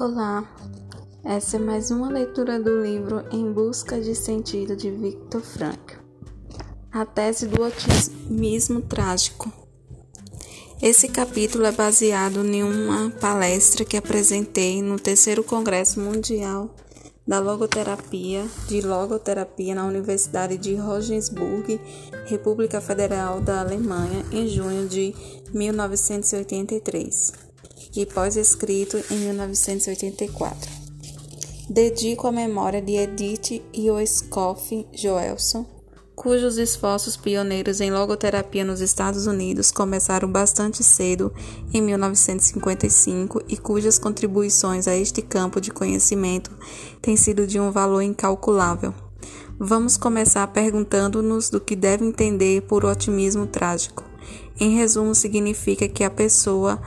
Olá, essa é mais uma leitura do livro Em Busca de Sentido de Viktor Frankl. A tese do otimismo trágico. Esse capítulo é baseado em uma palestra que apresentei no terceiro Congresso Mundial da Logoterapia de Logoterapia na Universidade de Regensburg, República Federal da Alemanha, em junho de 1983 e pós-escrito em 1984. Dedico à memória de Edith Ioskoff Joelson, cujos esforços pioneiros em logoterapia nos Estados Unidos começaram bastante cedo, em 1955, e cujas contribuições a este campo de conhecimento têm sido de um valor incalculável. Vamos começar perguntando-nos do que deve entender por otimismo trágico. Em resumo, significa que a pessoa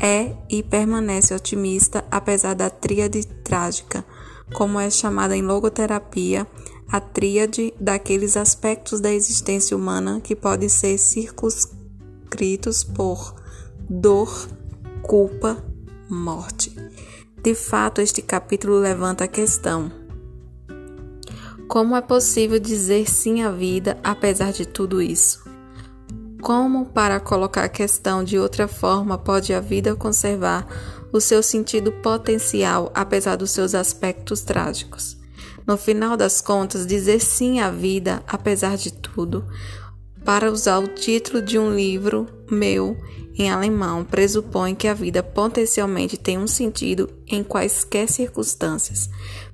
é e permanece otimista apesar da tríade trágica, como é chamada em logoterapia, a tríade daqueles aspectos da existência humana que podem ser circunscritos por dor, culpa, morte. De fato, este capítulo levanta a questão: como é possível dizer sim à vida apesar de tudo isso? Como, para colocar a questão de outra forma, pode a vida conservar o seu sentido potencial apesar dos seus aspectos trágicos? No final das contas, dizer sim à vida, apesar de tudo, para usar o título de um livro meu em alemão, pressupõe que a vida potencialmente tem um sentido em quaisquer circunstâncias,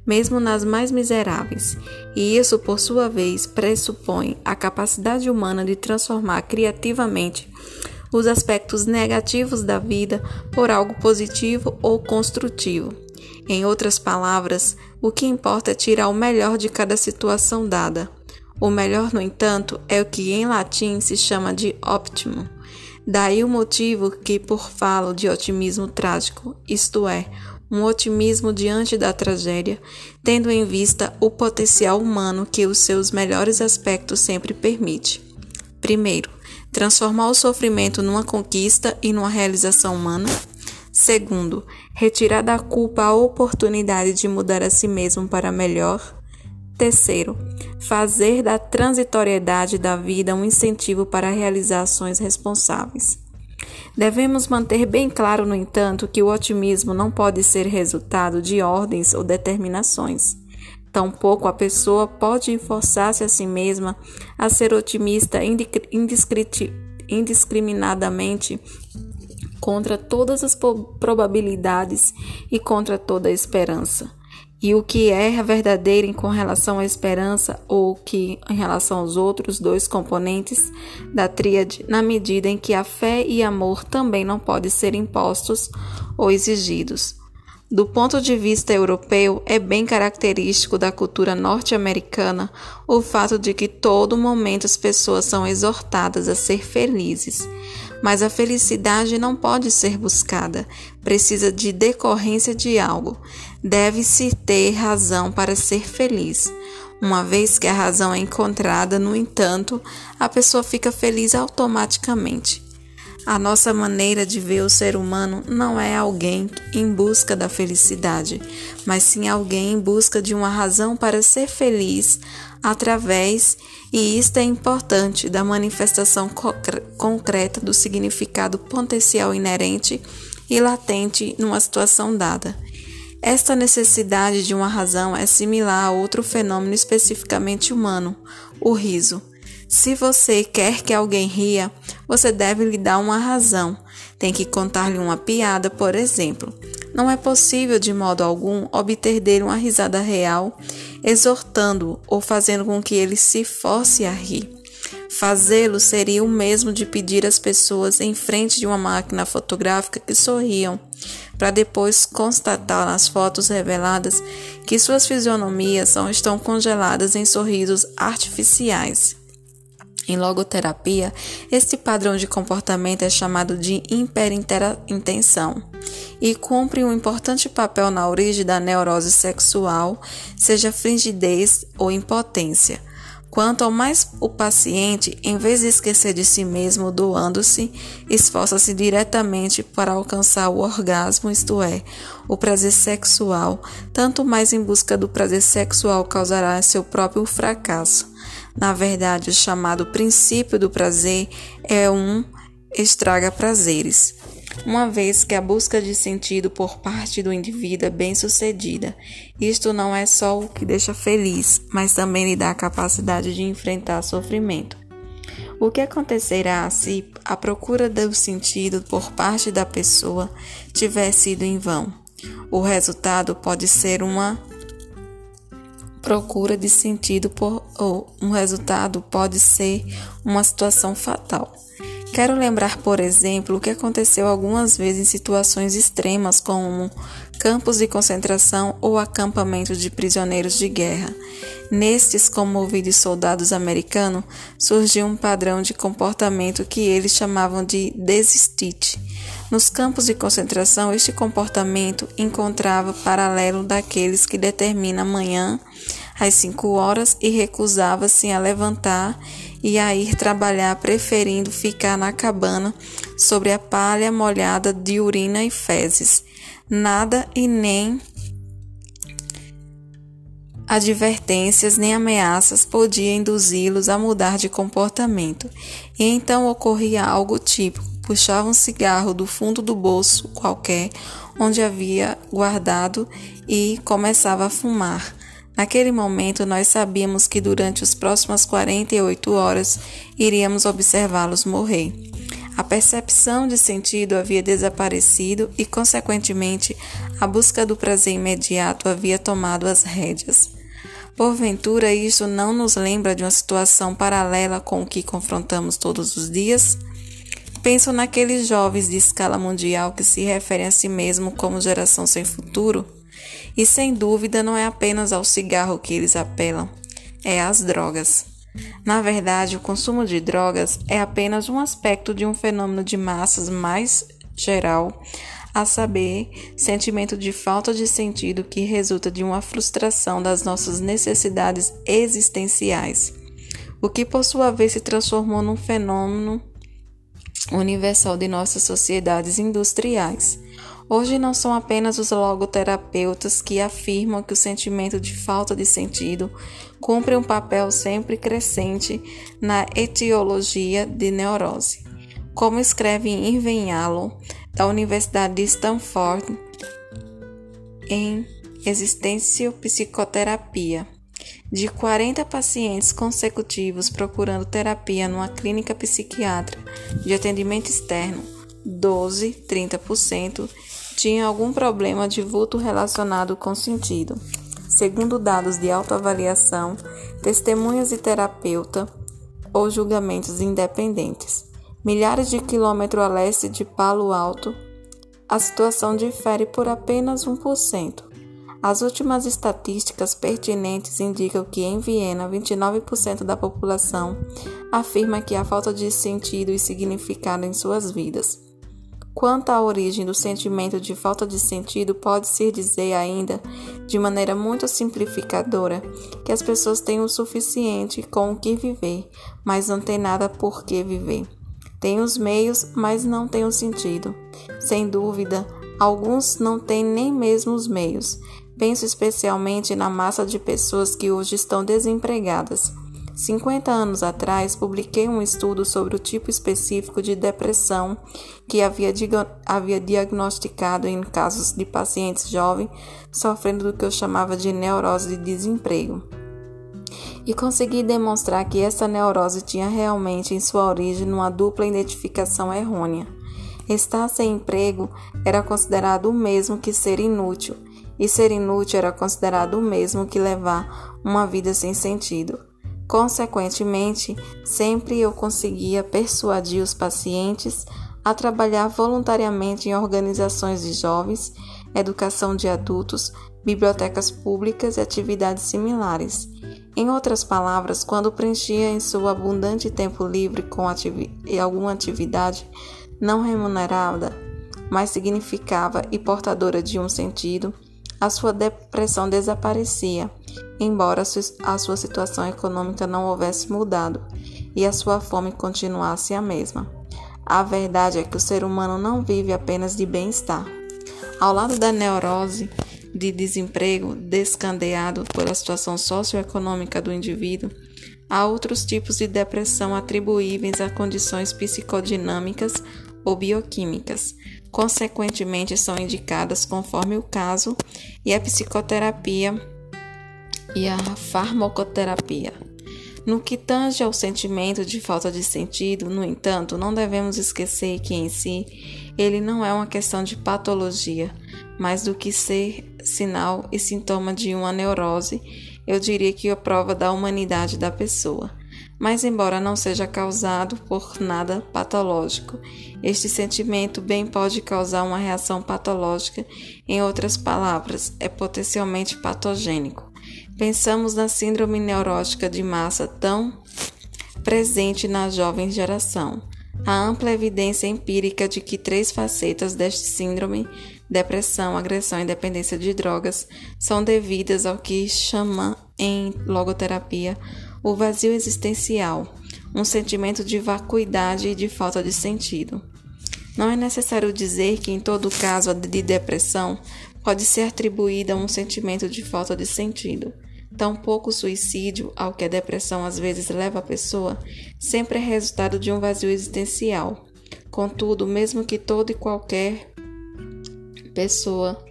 mesmo nas mais miseráveis, e isso, por sua vez, pressupõe a capacidade humana de transformar criativamente os aspectos negativos da vida por algo positivo ou construtivo. Em outras palavras, o que importa é tirar o melhor de cada situação dada. O melhor, no entanto, é o que em latim se chama de optimum. Daí o motivo que por falo de otimismo trágico, isto é, um otimismo diante da tragédia, tendo em vista o potencial humano que os seus melhores aspectos sempre permite. Primeiro, transformar o sofrimento numa conquista e numa realização humana. Segundo, retirar da culpa a oportunidade de mudar a si mesmo para melhor. Terceiro, fazer da transitoriedade da vida um incentivo para realizar ações responsáveis. Devemos manter bem claro, no entanto, que o otimismo não pode ser resultado de ordens ou determinações. Tampouco a pessoa pode forçar-se a si mesma a ser otimista indiscriminadamente contra todas as probabilidades e contra toda a esperança e o que é verdadeiro com relação à esperança ou que em relação aos outros dois componentes da tríade, na medida em que a fé e amor também não podem ser impostos ou exigidos. Do ponto de vista europeu, é bem característico da cultura norte-americana o fato de que todo momento as pessoas são exortadas a ser felizes. Mas a felicidade não pode ser buscada, precisa de decorrência de algo. Deve-se ter razão para ser feliz. Uma vez que a razão é encontrada, no entanto, a pessoa fica feliz automaticamente. A nossa maneira de ver o ser humano não é alguém em busca da felicidade, mas sim alguém em busca de uma razão para ser feliz através, e isto é importante, da manifestação concreta do significado potencial inerente e latente numa situação dada. Esta necessidade de uma razão é similar a outro fenômeno especificamente humano, o riso. Se você quer que alguém ria, você deve lhe dar uma razão. Tem que contar-lhe uma piada, por exemplo. Não é possível, de modo algum, obter dele uma risada real, exortando-o ou fazendo com que ele se force a rir. Fazê-lo seria o mesmo de pedir às pessoas em frente de uma máquina fotográfica que sorriam, para depois constatar nas fotos reveladas que suas fisionomias não estão congeladas em sorrisos artificiais. Em logoterapia, este padrão de comportamento é chamado de hiperintenção e cumpre um importante papel na origem da neurose sexual, seja frigidez ou impotência. Quanto mais o paciente, em vez de esquecer de si mesmo doando-se, esforça-se diretamente para alcançar o orgasmo, isto é, o prazer sexual, tanto mais em busca do prazer sexual causará seu próprio fracasso. Na verdade, o chamado princípio do prazer é um estraga prazeres uma vez que a busca de sentido por parte do indivíduo é bem sucedida. Isto não é só o que deixa feliz, mas também lhe dá a capacidade de enfrentar sofrimento. O que acontecerá se a procura do sentido por parte da pessoa tiver sido em vão? O resultado pode ser uma procura de sentido por ou um resultado pode ser uma situação fatal. Quero lembrar, por exemplo, o que aconteceu algumas vezes em situações extremas, como campos de concentração ou acampamentos de prisioneiros de guerra. Nestes, como ouvi de soldados americanos, surgiu um padrão de comportamento que eles chamavam de desistite. Nos campos de concentração, este comportamento encontrava paralelo daqueles que determina amanhã às cinco horas e recusava-se a levantar e a ir trabalhar, preferindo ficar na cabana sobre a palha molhada de urina e fezes. Nada e nem advertências nem ameaças podiam induzi-los a mudar de comportamento. E então ocorria algo típico: puxava um cigarro do fundo do bolso qualquer onde havia guardado e começava a fumar. Naquele momento, nós sabíamos que durante as próximas 48 horas iríamos observá-los morrer. A percepção de sentido havia desaparecido e, consequentemente, a busca do prazer imediato havia tomado as rédeas. Porventura, isso não nos lembra de uma situação paralela com o que confrontamos todos os dias? Penso naqueles jovens de escala mundial que se referem a si mesmo como geração sem futuro e sem dúvida não é apenas ao cigarro que eles apelam, é às drogas. Na verdade, o consumo de drogas é apenas um aspecto de um fenômeno de massas mais geral, a saber, sentimento de falta de sentido que resulta de uma frustração das nossas necessidades existenciais, o que por sua vez se transformou num fenômeno universal de nossas sociedades industriais. Hoje não são apenas os logoterapeutas que afirmam que o sentimento de falta de sentido cumpre um papel sempre crescente na etiologia de neurose. Como escreve Irving Yalom, da Universidade de Stanford, em Existência Psicoterapia. De 40 pacientes consecutivos procurando terapia numa clínica psiquiátrica de atendimento externo, 12, 30%, tinha algum problema de vulto relacionado com sentido. Segundo dados de autoavaliação, testemunhas de terapeuta ou julgamentos independentes. Milhares de quilômetros a leste de Palo Alto, a situação difere por apenas 1%. As últimas estatísticas pertinentes indicam que em Viena, 29% da população afirma que há falta de sentido e significado em suas vidas. Quanto à origem do sentimento de falta de sentido, pode-se dizer ainda, de maneira muito simplificadora, que as pessoas têm o suficiente com o que viver, mas não têm nada por que viver. Têm os meios, mas não têm o sentido. Sem dúvida, alguns não têm nem mesmo os meios. Penso especialmente na massa de pessoas que hoje estão desempregadas 50 anos atrás, publiquei um estudo sobre o tipo específico de depressão que havia, havia diagnosticado em casos de pacientes jovens sofrendo do que eu chamava de neurose de desemprego. E consegui demonstrar que essa neurose tinha realmente em sua origem uma dupla identificação errônea. Estar sem emprego era considerado o mesmo que ser inútil, e ser inútil era considerado o mesmo que levar uma vida sem sentido. Consequentemente, sempre eu conseguia persuadir os pacientes a trabalhar voluntariamente em organizações de jovens, educação de adultos, bibliotecas públicas e atividades similares. Em outras palavras, quando preenchia em seu abundante tempo livre com ativi alguma atividade não remunerada, mas significava e portadora de um sentido, a sua depressão desaparecia, embora a sua situação econômica não houvesse mudado e a sua fome continuasse a mesma. A verdade é que o ser humano não vive apenas de bem-estar. Ao lado da neurose de desemprego descandeado pela situação socioeconômica do indivíduo, há outros tipos de depressão atribuíveis a condições psicodinâmicas ou bioquímicas. Consequentemente, são indicadas conforme o caso e a psicoterapia e a farmacoterapia. No que tange ao sentimento de falta de sentido, no entanto, não devemos esquecer que em si ele não é uma questão de patologia, mas do que ser sinal e sintoma de uma neurose, eu diria que a prova da humanidade da pessoa. Mas, embora não seja causado por nada patológico, este sentimento bem pode causar uma reação patológica, em outras palavras, é potencialmente patogênico. Pensamos na síndrome neurótica de massa tão presente na jovem geração. A ampla evidência empírica de que três facetas deste síndrome depressão, agressão e dependência de drogas são devidas ao que chama em logoterapia o vazio existencial, um sentimento de vacuidade e de falta de sentido. Não é necessário dizer que, em todo caso de depressão, pode ser atribuída a um sentimento de falta de sentido. Tampouco o suicídio, ao que a depressão às vezes leva a pessoa, sempre é resultado de um vazio existencial. Contudo, mesmo que todo e qualquer pessoa,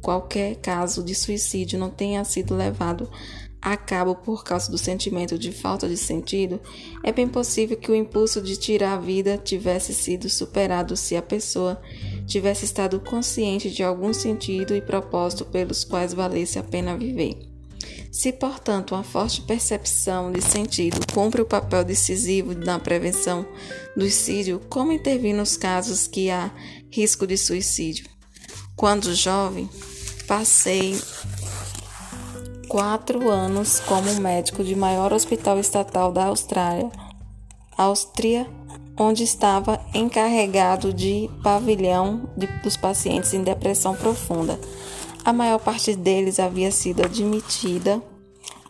qualquer caso de suicídio não tenha sido levado a cabo por causa do sentimento de falta de sentido, é bem possível que o impulso de tirar a vida tivesse sido superado se a pessoa tivesse estado consciente de algum sentido e propósito pelos quais valesse a pena viver. Se, portanto, uma forte percepção de sentido cumpre o papel decisivo na prevenção do suicídio, como intervir nos casos que há risco de suicídio? Quando jovem, passei quatro anos como médico de maior hospital estatal da Austrália, Áustria, onde estava encarregado de pavilhão de, dos pacientes em depressão profunda. A maior parte deles havia sido admitida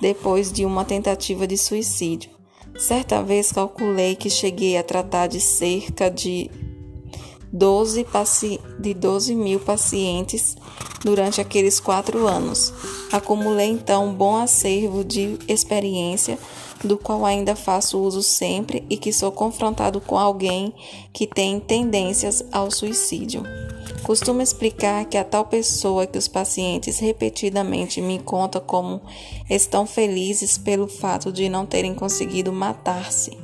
depois de uma tentativa de suicídio. Certa vez calculei que cheguei a tratar de cerca de 12, de 12 mil pacientes durante aqueles quatro anos. Acumulei então um bom acervo de experiência, do qual ainda faço uso sempre e que sou confrontado com alguém que tem tendências ao suicídio. Costumo explicar que a tal pessoa que os pacientes repetidamente me conta como estão felizes pelo fato de não terem conseguido matar-se.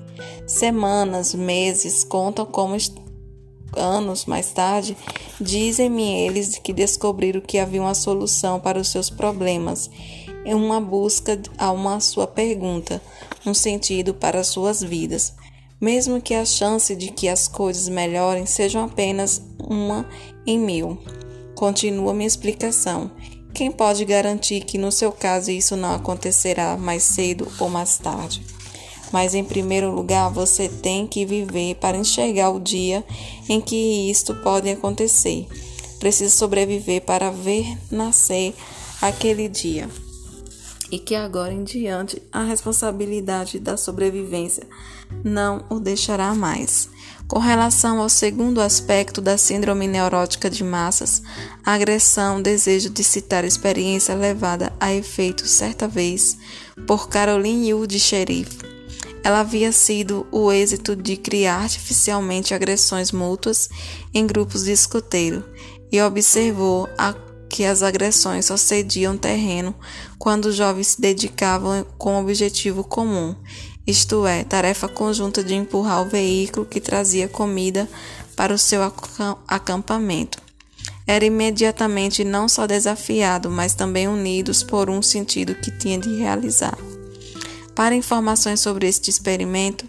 Semanas, meses contam como anos mais tarde, dizem-me eles que descobriram que havia uma solução para os seus problemas, em uma busca a uma sua pergunta, um sentido para suas vidas mesmo que a chance de que as coisas melhorem sejam apenas uma em mil. Continua minha explicação. Quem pode garantir que no seu caso isso não acontecerá mais cedo ou mais tarde? Mas em primeiro lugar, você tem que viver para enxergar o dia em que isto pode acontecer. Precisa sobreviver para ver nascer aquele dia e que agora em diante a responsabilidade da sobrevivência não o deixará mais. Com relação ao segundo aspecto da síndrome neurótica de massas, agressão, desejo de citar experiência levada a efeito certa vez por Caroline Yu de Sheriff. Ela havia sido o êxito de criar artificialmente agressões mútuas em grupos de escoteiro e observou a que as agressões só cediam terreno quando os jovens se dedicavam com objetivo comum, isto é, tarefa conjunta de empurrar o veículo que trazia comida para o seu acampamento. Era imediatamente não só desafiado, mas também unidos por um sentido que tinha de realizar. Para informações sobre este experimento,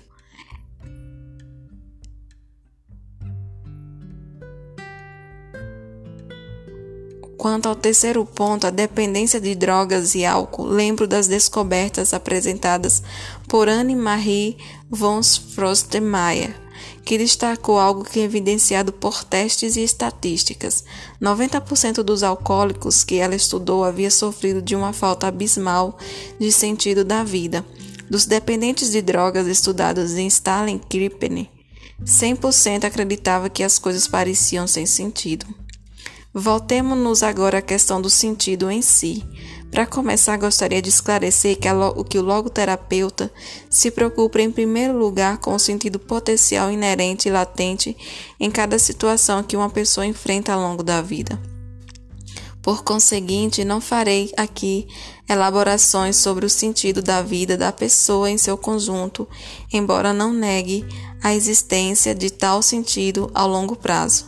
Quanto ao terceiro ponto, a dependência de drogas e álcool, lembro das descobertas apresentadas por Anne-Marie von Frostemeyer que destacou algo que é evidenciado por testes e estatísticas. 90% dos alcoólicos que ela estudou havia sofrido de uma falta abismal de sentido da vida. Dos dependentes de drogas estudados em Stalin Kripke, 100% acreditava que as coisas pareciam sem sentido. Voltemos-nos agora à questão do sentido em si. Para começar, gostaria de esclarecer que, o que o logoterapeuta se preocupa em primeiro lugar com o sentido potencial inerente e latente em cada situação que uma pessoa enfrenta ao longo da vida. Por conseguinte, não farei aqui elaborações sobre o sentido da vida da pessoa em seu conjunto, embora não negue a existência de tal sentido ao longo prazo.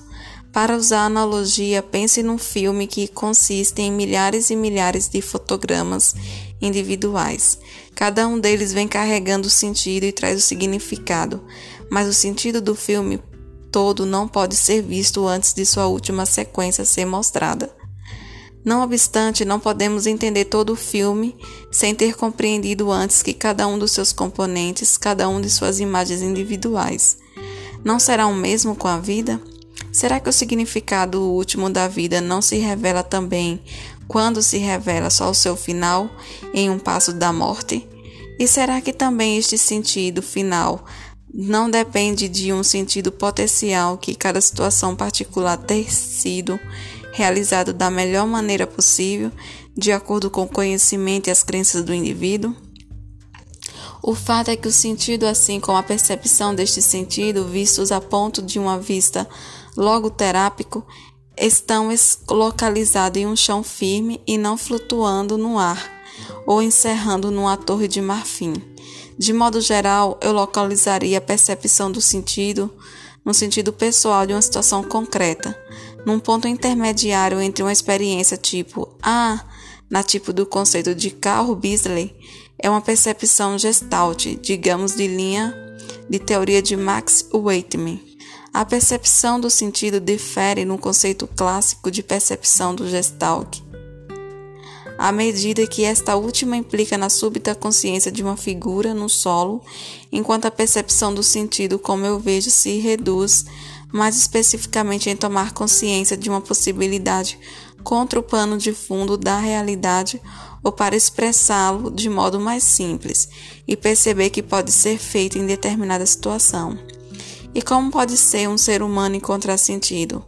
Para usar a analogia, pense num filme que consiste em milhares e milhares de fotogramas individuais. Cada um deles vem carregando o sentido e traz o significado, mas o sentido do filme todo não pode ser visto antes de sua última sequência ser mostrada. Não obstante, não podemos entender todo o filme sem ter compreendido antes que cada um dos seus componentes, cada um de suas imagens individuais. Não será o mesmo com a vida? Será que o significado último da vida não se revela também quando se revela só o seu final em um passo da morte? E será que também este sentido final não depende de um sentido potencial que cada situação particular ter sido realizado da melhor maneira possível, de acordo com o conhecimento e as crenças do indivíduo? O fato é que o sentido, assim como a percepção deste sentido, vistos a ponto de uma vista logoterápico estão localizados em um chão firme e não flutuando no ar ou encerrando numa torre de marfim. De modo geral, eu localizaria a percepção do sentido no sentido pessoal de uma situação concreta, num ponto intermediário entre uma experiência tipo ah, na tipo do conceito de Carl Beasley, é uma percepção gestalt, digamos de linha de teoria de Max Weitman. A percepção do sentido difere no conceito clássico de percepção do Gestalt, à medida que esta última implica na súbita consciência de uma figura no solo, enquanto a percepção do sentido, como eu vejo, se reduz mais especificamente em tomar consciência de uma possibilidade contra o pano de fundo da realidade ou para expressá-lo de modo mais simples e perceber que pode ser feito em determinada situação. E como pode ser um ser humano encontrar sentido?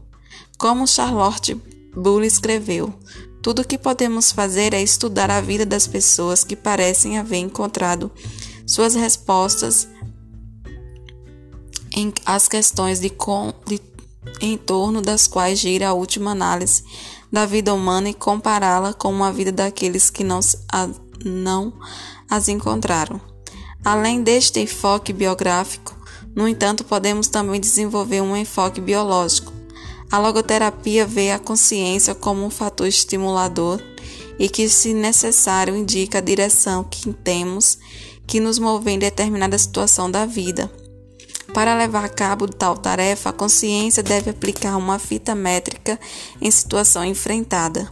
Como Charlotte Bull escreveu, tudo o que podemos fazer é estudar a vida das pessoas que parecem haver encontrado suas respostas em as questões de, com, de em torno das quais gira a última análise da vida humana e compará-la com uma vida daqueles que não, a, não as encontraram. Além deste enfoque biográfico, no entanto, podemos também desenvolver um enfoque biológico. A logoterapia vê a consciência como um fator estimulador e que, se necessário, indica a direção que temos que nos mover em determinada situação da vida. Para levar a cabo tal tarefa, a consciência deve aplicar uma fita métrica em situação enfrentada.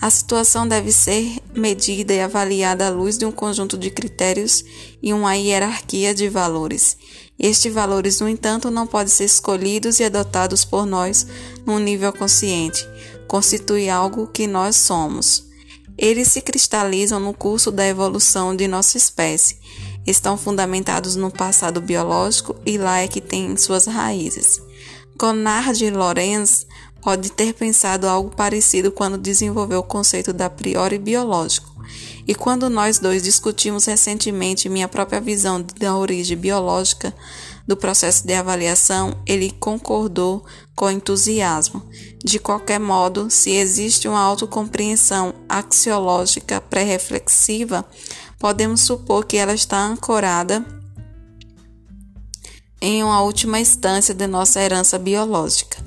A situação deve ser medida e avaliada à luz de um conjunto de critérios e uma hierarquia de valores. Estes valores, no entanto, não podem ser escolhidos e adotados por nós num nível consciente. Constitui algo que nós somos. Eles se cristalizam no curso da evolução de nossa espécie. Estão fundamentados no passado biológico e lá é que tem suas raízes. Conrad Lorenz pode ter pensado algo parecido quando desenvolveu o conceito da priori biológico. E quando nós dois discutimos recentemente minha própria visão da origem biológica do processo de avaliação, ele concordou com entusiasmo. De qualquer modo, se existe uma autocompreensão axiológica pré-reflexiva, podemos supor que ela está ancorada em uma última instância de nossa herança biológica.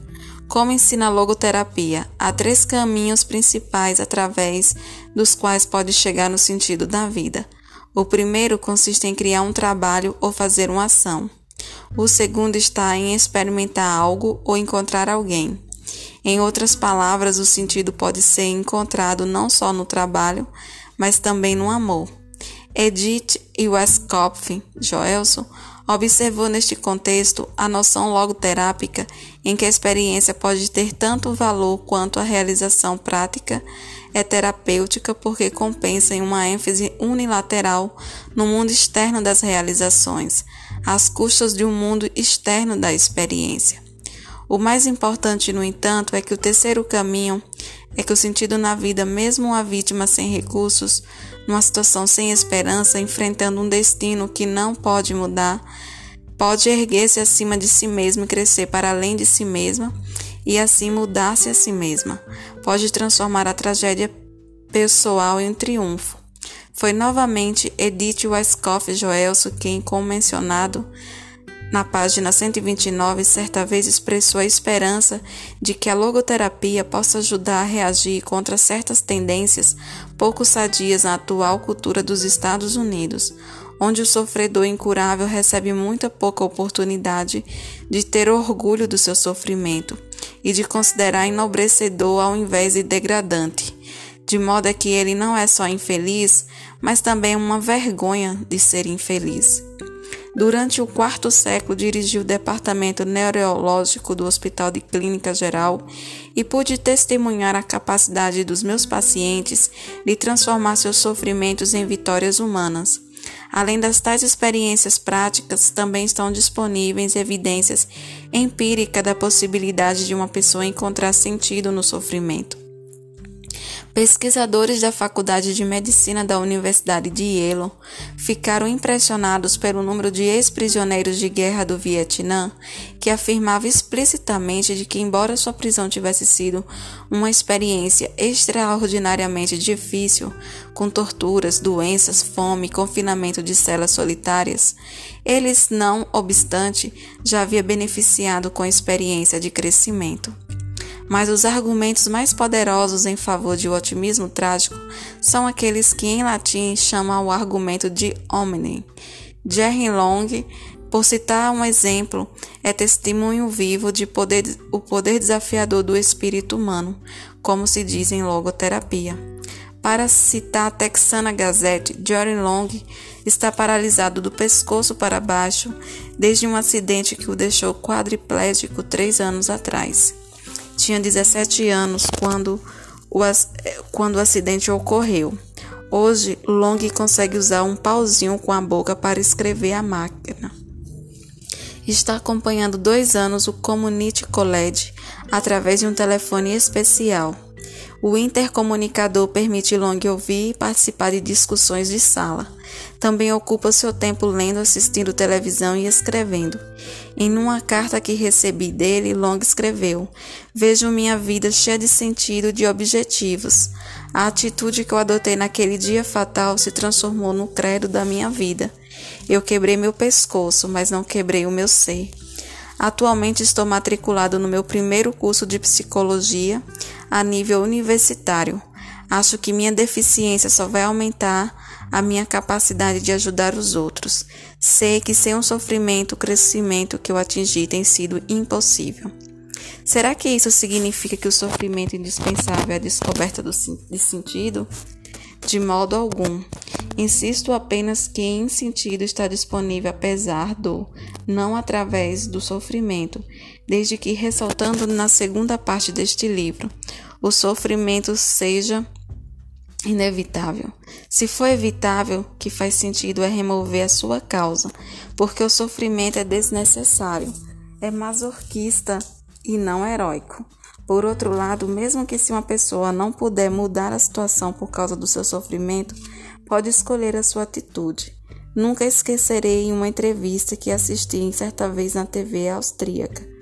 Como ensina a logoterapia, há três caminhos principais através dos quais pode chegar no sentido da vida. O primeiro consiste em criar um trabalho ou fazer uma ação. O segundo está em experimentar algo ou encontrar alguém. Em outras palavras, o sentido pode ser encontrado não só no trabalho, mas também no amor. Edith Westcopf Joelson observou neste contexto a noção logoterápica em que a experiência pode ter tanto valor quanto a realização prática é terapêutica porque compensa em uma ênfase unilateral no mundo externo das realizações, às custas de um mundo externo da experiência. O mais importante, no entanto, é que o terceiro caminho é que o sentido na vida, mesmo uma vítima sem recursos, numa situação sem esperança, enfrentando um destino que não pode mudar, pode erguer-se acima de si mesmo e crescer para além de si mesma e assim mudar-se a si mesma. Pode transformar a tragédia pessoal em triunfo. Foi novamente Edith Weisskopf Joelso quem, como mencionado, na página 129, certa vez expressou a esperança de que a logoterapia possa ajudar a reagir contra certas tendências pouco sadias na atual cultura dos Estados Unidos, onde o sofredor incurável recebe muita pouca oportunidade de ter orgulho do seu sofrimento e de considerar enobrecedor ao invés de degradante, de modo que ele não é só infeliz, mas também uma vergonha de ser infeliz. Durante o quarto século, dirigiu o departamento neurológico do Hospital de Clínica Geral e pude testemunhar a capacidade dos meus pacientes de transformar seus sofrimentos em vitórias humanas. Além das tais experiências práticas, também estão disponíveis evidências empíricas da possibilidade de uma pessoa encontrar sentido no sofrimento. Pesquisadores da Faculdade de Medicina da Universidade de Yale ficaram impressionados pelo número de ex-prisioneiros de guerra do Vietnã, que afirmava explicitamente de que, embora sua prisão tivesse sido uma experiência extraordinariamente difícil, com torturas, doenças, fome, confinamento de celas solitárias, eles, não obstante, já havia beneficiado com a experiência de crescimento. Mas os argumentos mais poderosos em favor de o otimismo trágico são aqueles que em latim chamam o argumento de hominem. Jerry Long, por citar um exemplo, é testemunho vivo de poder, o poder desafiador do espírito humano, como se diz em logoterapia. Para citar a Texana Gazette, Jerry Long está paralisado do pescoço para baixo desde um acidente que o deixou quadriplégico três anos atrás tinha 17 anos quando o, quando o acidente ocorreu. Hoje, Long consegue usar um pauzinho com a boca para escrever a máquina. Está acompanhando dois anos o Community College através de um telefone especial. O intercomunicador permite Long ouvir e participar de discussões de sala. Também ocupa seu tempo lendo, assistindo televisão e escrevendo. Em uma carta que recebi dele, Long escreveu: Vejo minha vida cheia de sentido e de objetivos. A atitude que eu adotei naquele dia fatal se transformou no credo da minha vida. Eu quebrei meu pescoço, mas não quebrei o meu ser. Atualmente estou matriculado no meu primeiro curso de psicologia a nível universitário. Acho que minha deficiência só vai aumentar a minha capacidade de ajudar os outros. Sei que sem o sofrimento, o crescimento que eu atingi tem sido impossível. Será que isso significa que o sofrimento indispensável é a descoberta do, de sentido? De modo algum. Insisto apenas que em sentido está disponível apesar do, não através do sofrimento, desde que ressaltando na segunda parte deste livro, o sofrimento seja inevitável. Se for evitável, que faz sentido é remover a sua causa, porque o sofrimento é desnecessário, é masoquista e não heróico. Por outro lado, mesmo que se uma pessoa não puder mudar a situação por causa do seu sofrimento, pode escolher a sua atitude. Nunca esquecerei uma entrevista que assisti certa vez na TV austríaca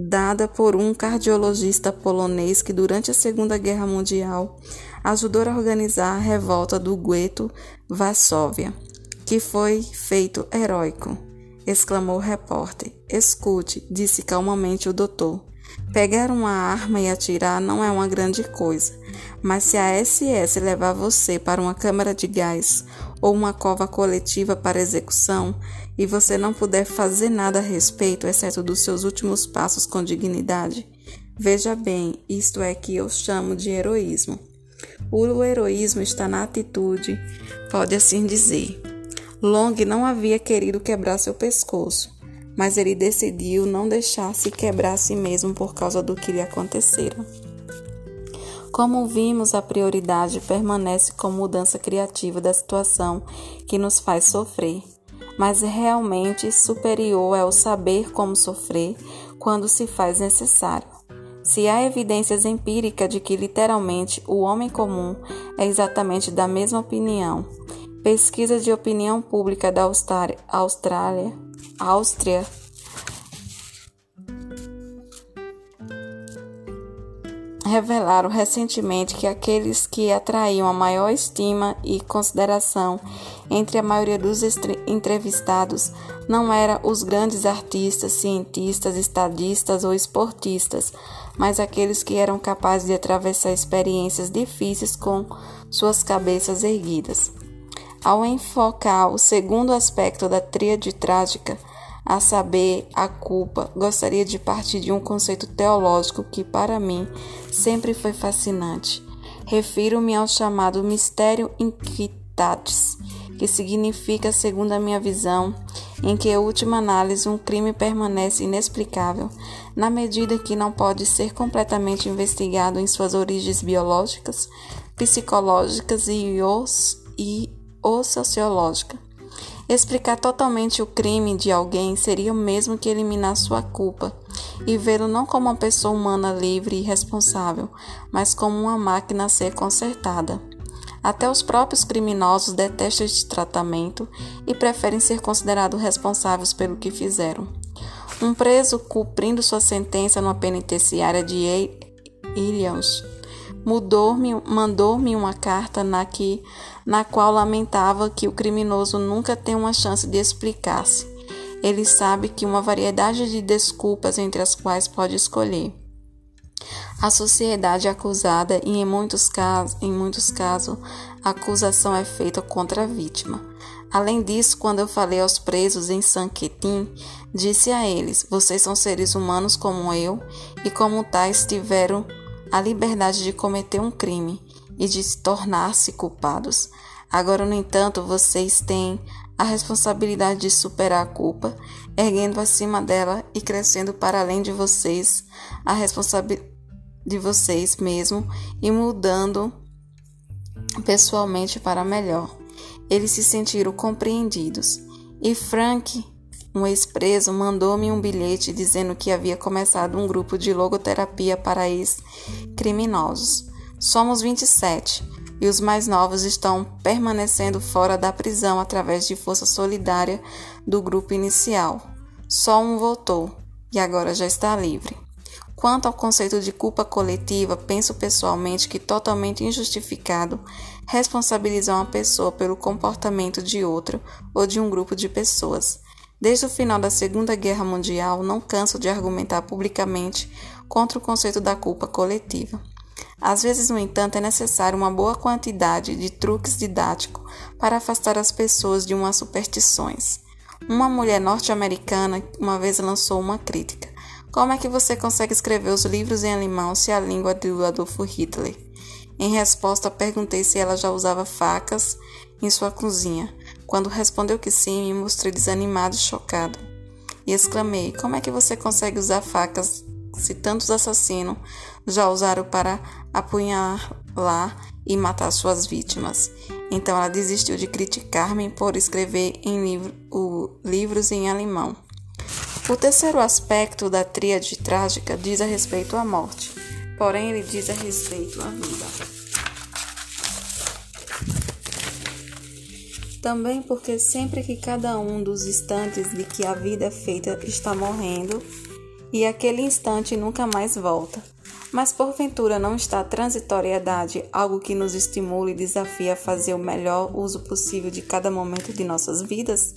dada por um cardiologista polonês que, durante a Segunda Guerra Mundial, ajudou a organizar a revolta do gueto Varsóvia, que foi feito heróico, exclamou o repórter. Escute, disse calmamente o doutor. Pegar uma arma e atirar não é uma grande coisa, mas se a SS levar você para uma câmara de gás ou uma cova coletiva para execução e você não puder fazer nada a respeito, exceto dos seus últimos passos com dignidade, veja bem, isto é que eu chamo de heroísmo. O heroísmo está na atitude, pode assim dizer. Long não havia querido quebrar seu pescoço, mas ele decidiu não deixar se quebrar a si mesmo por causa do que lhe acontecera. Como vimos, a prioridade permanece como mudança criativa da situação que nos faz sofrer, mas realmente superior é o saber como sofrer quando se faz necessário. Se há evidências empíricas de que literalmente o homem comum é exatamente da mesma opinião, pesquisa de opinião pública da Austrália Áustria revelaram recentemente que aqueles que atraíam a maior estima e consideração entre a maioria dos entrevistados não eram os grandes artistas, cientistas, estadistas ou esportistas, mas aqueles que eram capazes de atravessar experiências difíceis com suas cabeças erguidas. Ao enfocar o segundo aspecto da tríade trágica, a saber, a culpa, gostaria de partir de um conceito teológico que, para mim, sempre foi fascinante. Refiro-me ao chamado Mistério Inquitatis, que significa, segundo a minha visão, em que, em última análise, um crime permanece inexplicável, na medida que não pode ser completamente investigado em suas origens biológicas, psicológicas e, os, e ou sociológica. Explicar totalmente o crime de alguém seria o mesmo que eliminar sua culpa e vê-lo não como uma pessoa humana livre e responsável, mas como uma máquina a ser consertada. Até os próprios criminosos detestam este tratamento e preferem ser considerados responsáveis pelo que fizeram. Um preso cumprindo sua sentença numa penitenciária de Ilhams mudou-me, mandou-me uma carta na, que, na qual lamentava que o criminoso nunca tem uma chance de explicar-se. Ele sabe que uma variedade de desculpas entre as quais pode escolher. A sociedade acusada e em muitos casos, em muitos casos, a acusação é feita contra a vítima. Além disso, quando eu falei aos presos em Sanquetim, disse a eles: Vocês são seres humanos como eu, e como tais tiveram a liberdade de cometer um crime e de se tornar-se culpados. Agora, no entanto, vocês têm a responsabilidade de superar a culpa, erguendo acima dela e crescendo para além de vocês, a responsabilidade de vocês mesmo e mudando pessoalmente para melhor. Eles se sentiram compreendidos. E Frank um ex-preso mandou-me um bilhete dizendo que havia começado um grupo de logoterapia para ex-criminosos. Somos 27 e os mais novos estão permanecendo fora da prisão através de força solidária do grupo inicial. Só um voltou e agora já está livre. Quanto ao conceito de culpa coletiva, penso pessoalmente que totalmente injustificado responsabilizar uma pessoa pelo comportamento de outra ou de um grupo de pessoas. Desde o final da Segunda Guerra Mundial, não canso de argumentar publicamente contra o conceito da culpa coletiva. Às vezes, no entanto, é necessário uma boa quantidade de truques didáticos para afastar as pessoas de umas superstições. Uma mulher norte-americana uma vez lançou uma crítica. Como é que você consegue escrever os livros em alemão se a língua do Adolfo Hitler? Em resposta, perguntei se ela já usava facas em sua cozinha. Quando respondeu que sim, me mostrei desanimado e chocado. E exclamei: Como é que você consegue usar facas se tantos assassinos já usaram para apunhalar e matar suas vítimas? Então ela desistiu de criticar-me por escrever em livro, o, livros em alemão. O terceiro aspecto da tríade trágica diz a respeito à morte, porém ele diz a respeito à vida. Também porque sempre que cada um dos instantes de que a vida é feita está morrendo, e aquele instante nunca mais volta. Mas porventura não está a transitoriedade algo que nos estimula e desafia a fazer o melhor uso possível de cada momento de nossas vidas?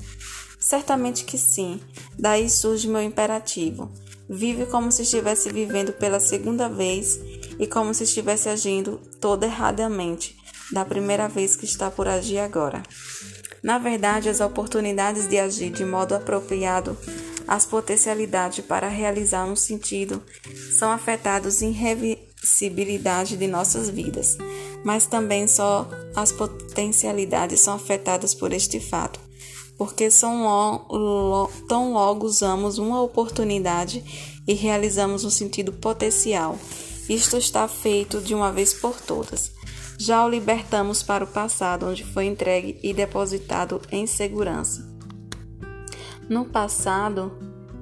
Certamente que sim. Daí surge meu imperativo. Vive como se estivesse vivendo pela segunda vez e como se estivesse agindo toda erradamente, da primeira vez que está por agir agora. Na verdade, as oportunidades de agir de modo apropriado, as potencialidades para realizar um sentido, são afetados em reversibilidade de nossas vidas. mas também só as potencialidades são afetadas por este fato, porque são lo, tão logo usamos uma oportunidade e realizamos um sentido potencial. Isto está feito de uma vez por todas. Já o libertamos para o passado, onde foi entregue e depositado em segurança. No passado,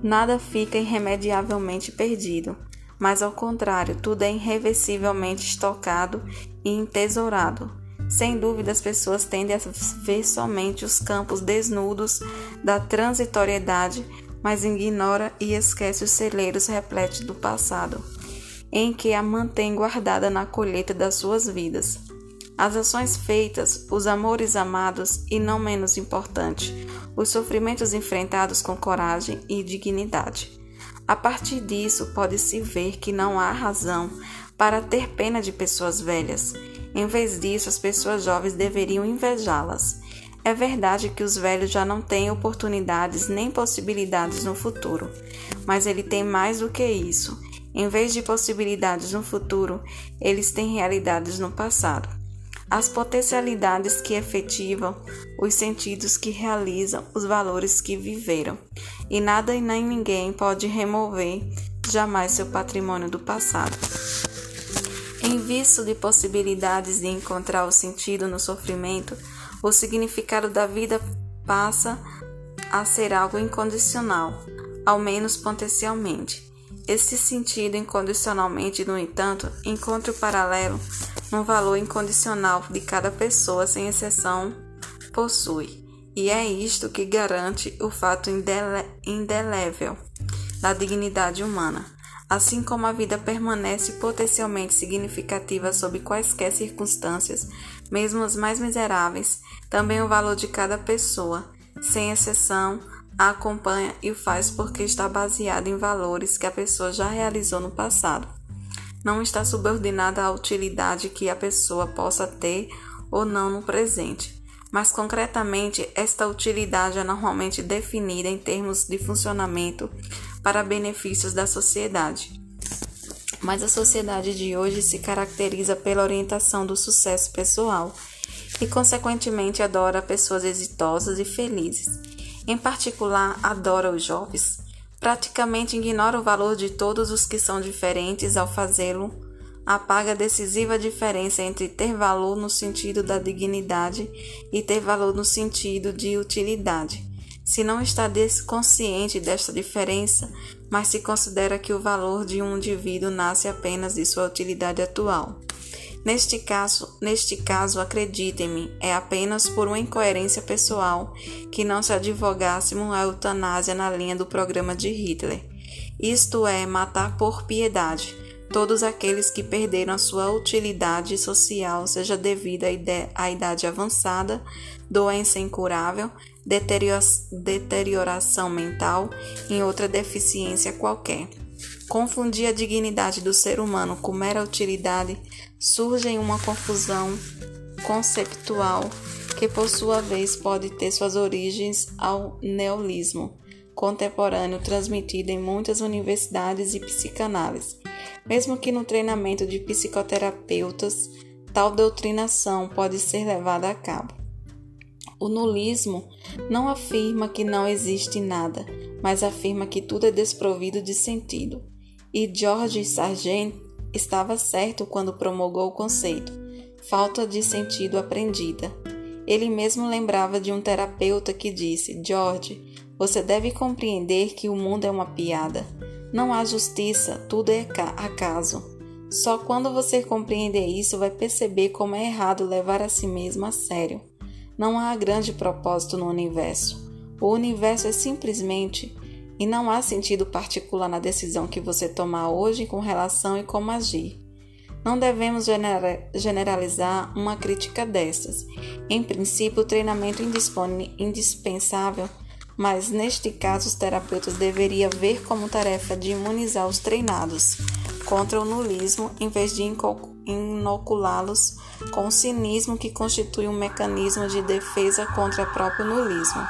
nada fica irremediavelmente perdido, mas ao contrário, tudo é irreversivelmente estocado e entesourado. Sem dúvida, as pessoas tendem a ver somente os campos desnudos da transitoriedade, mas ignora e esquece os celeiros repletos do passado, em que a mantém guardada na colheita das suas vidas. As ações feitas, os amores amados e, não menos importante, os sofrimentos enfrentados com coragem e dignidade. A partir disso, pode-se ver que não há razão para ter pena de pessoas velhas. Em vez disso, as pessoas jovens deveriam invejá-las. É verdade que os velhos já não têm oportunidades nem possibilidades no futuro, mas ele tem mais do que isso. Em vez de possibilidades no futuro, eles têm realidades no passado as potencialidades que efetivam, os sentidos que realizam, os valores que viveram. E nada e nem ninguém pode remover jamais seu patrimônio do passado. Em vista de possibilidades de encontrar o sentido no sofrimento, o significado da vida passa a ser algo incondicional, ao menos potencialmente. Esse sentido incondicionalmente, no entanto, encontra o paralelo no valor incondicional de cada pessoa, sem exceção, possui. E é isto que garante o fato indele indelével da dignidade humana. Assim como a vida permanece potencialmente significativa sob quaisquer circunstâncias, mesmo as mais miseráveis, também o valor de cada pessoa, sem exceção, a acompanha e o faz porque está baseado em valores que a pessoa já realizou no passado. Não está subordinada à utilidade que a pessoa possa ter ou não no presente, mas concretamente esta utilidade é normalmente definida em termos de funcionamento para benefícios da sociedade. Mas a sociedade de hoje se caracteriza pela orientação do sucesso pessoal e, consequentemente, adora pessoas exitosas e felizes em particular, adora os jovens. Praticamente ignora o valor de todos os que são diferentes ao fazê-lo. Apaga a decisiva diferença entre ter valor no sentido da dignidade e ter valor no sentido de utilidade. Se não está consciente desta diferença, mas se considera que o valor de um indivíduo nasce apenas de sua utilidade atual. Neste caso, neste caso, acreditem-me, é apenas por uma incoerência pessoal que não se advogássemos a eutanásia na linha do programa de Hitler. Isto é, matar por piedade todos aqueles que perderam a sua utilidade social, seja devido à idade avançada, doença incurável, deterioração mental e outra deficiência qualquer. Confundir a dignidade do ser humano com mera utilidade surge em uma confusão conceptual que, por sua vez, pode ter suas origens ao neolismo contemporâneo transmitido em muitas universidades e psicanálise. Mesmo que no treinamento de psicoterapeutas, tal doutrinação pode ser levada a cabo. O nulismo não afirma que não existe nada, mas afirma que tudo é desprovido de sentido. E George Sargent estava certo quando promulgou o conceito falta de sentido aprendida. Ele mesmo lembrava de um terapeuta que disse: George, você deve compreender que o mundo é uma piada. Não há justiça, tudo é acaso. Só quando você compreender isso vai perceber como é errado levar a si mesmo a sério. Não há grande propósito no universo. O universo é simplesmente e não há sentido particular na decisão que você tomar hoje com relação e como agir. Não devemos generalizar uma crítica dessas. Em princípio, o treinamento indispensável, mas neste caso os terapeutas deveriam ver como tarefa de imunizar os treinados contra o nulismo em vez de inoculá-los com o cinismo que constitui um mecanismo de defesa contra o próprio nulismo.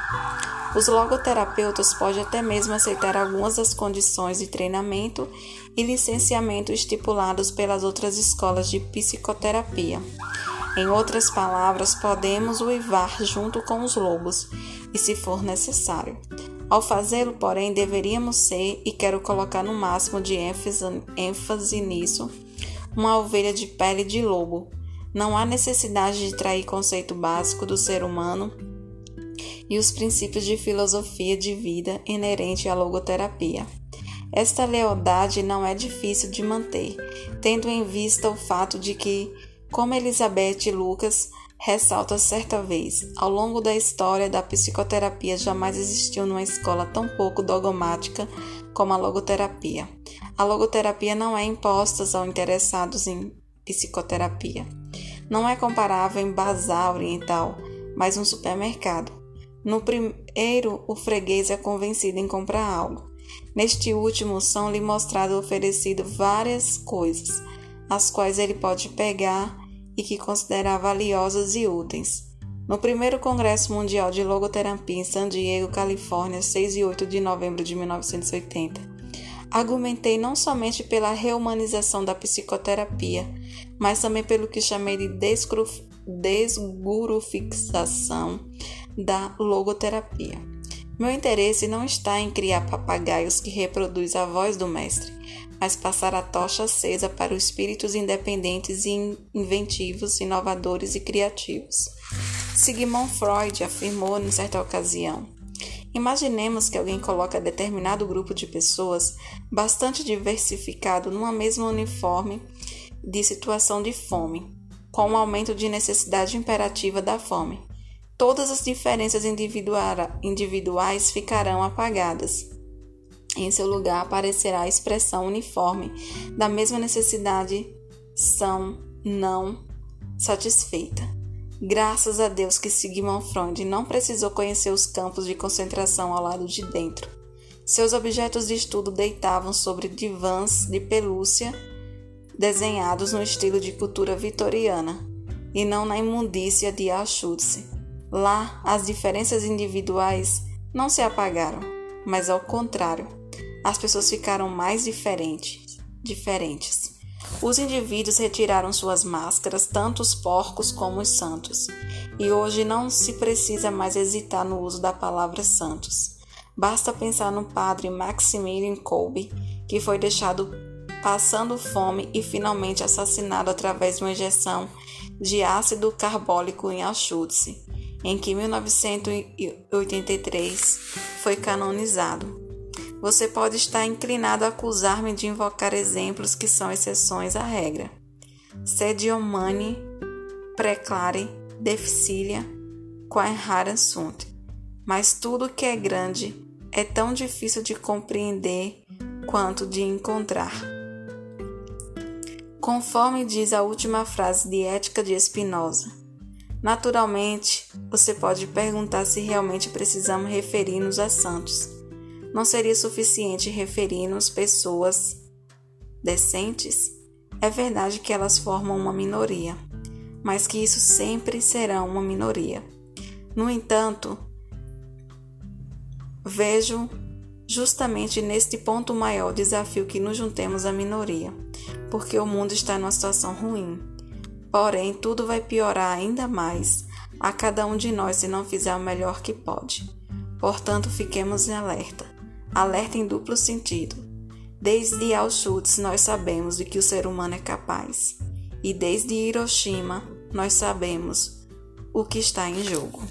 Os logoterapeutas podem até mesmo aceitar algumas das condições de treinamento e licenciamento estipulados pelas outras escolas de psicoterapia. Em outras palavras, podemos uivar junto com os lobos, e se for necessário. Ao fazê-lo, porém, deveríamos ser, e quero colocar no máximo de ênfase, ênfase nisso, uma ovelha de pele de lobo. Não há necessidade de trair conceito básico do ser humano e os princípios de filosofia de vida inerente à logoterapia. Esta lealdade não é difícil de manter, tendo em vista o fato de que, como Elizabeth Lucas ressalta certa vez, ao longo da história da psicoterapia jamais existiu numa escola tão pouco dogmática como a logoterapia. A logoterapia não é imposta aos interessados em psicoterapia. Não é comparável em bazar oriental, mas um supermercado. No primeiro, o freguês é convencido em comprar algo. Neste último, são-lhe mostrado oferecido várias coisas, as quais ele pode pegar e que considera valiosas e úteis. No primeiro Congresso Mundial de Logoterapia em San Diego, Califórnia, 6 e 8 de novembro de 1980, argumentei não somente pela reumanização da psicoterapia, mas também pelo que chamei de desgurufixação da logoterapia. Meu interesse não está em criar papagaios que reproduzem a voz do mestre, mas passar a tocha acesa para os espíritos independentes e inventivos, inovadores e criativos. Sigmund Freud afirmou em certa ocasião: Imaginemos que alguém coloca determinado grupo de pessoas bastante diversificado numa mesma uniforme de situação de fome, com o um aumento de necessidade imperativa da fome. Todas as diferenças individuais ficarão apagadas em seu lugar aparecerá a expressão uniforme da mesma necessidade são não satisfeita. Graças a Deus que Sigmund Freud não precisou conhecer os campos de concentração ao lado de dentro. Seus objetos de estudo deitavam sobre divãs de pelúcia desenhados no estilo de cultura vitoriana e não na imundícia de Auschwitz. Lá, as diferenças individuais não se apagaram, mas ao contrário, as pessoas ficaram mais diferentes. diferentes. Os indivíduos retiraram suas máscaras, tanto os porcos como os santos, e hoje não se precisa mais hesitar no uso da palavra santos. Basta pensar no padre Maximilian Kolbe, que foi deixado passando fome e finalmente assassinado através de uma injeção de ácido carbólico em Auschwitz, em que 1983 foi canonizado. Você pode estar inclinado a acusar-me de invocar exemplos que são exceções à regra. Sediomani, preclare, deficilia, quae rara sunt. Mas tudo que é grande é tão difícil de compreender quanto de encontrar. Conforme diz a última frase de Ética de Spinoza, naturalmente você pode perguntar se realmente precisamos referir-nos a santos não seria suficiente referir-nos pessoas decentes? É verdade que elas formam uma minoria, mas que isso sempre será uma minoria. No entanto, vejo justamente neste ponto maior desafio que nos juntemos à minoria, porque o mundo está numa situação ruim. Porém, tudo vai piorar ainda mais a cada um de nós se não fizer o melhor que pode. Portanto, fiquemos em alerta. Alerta em duplo sentido. Desde Auschwitz nós sabemos de que o ser humano é capaz, e desde Hiroshima nós sabemos o que está em jogo.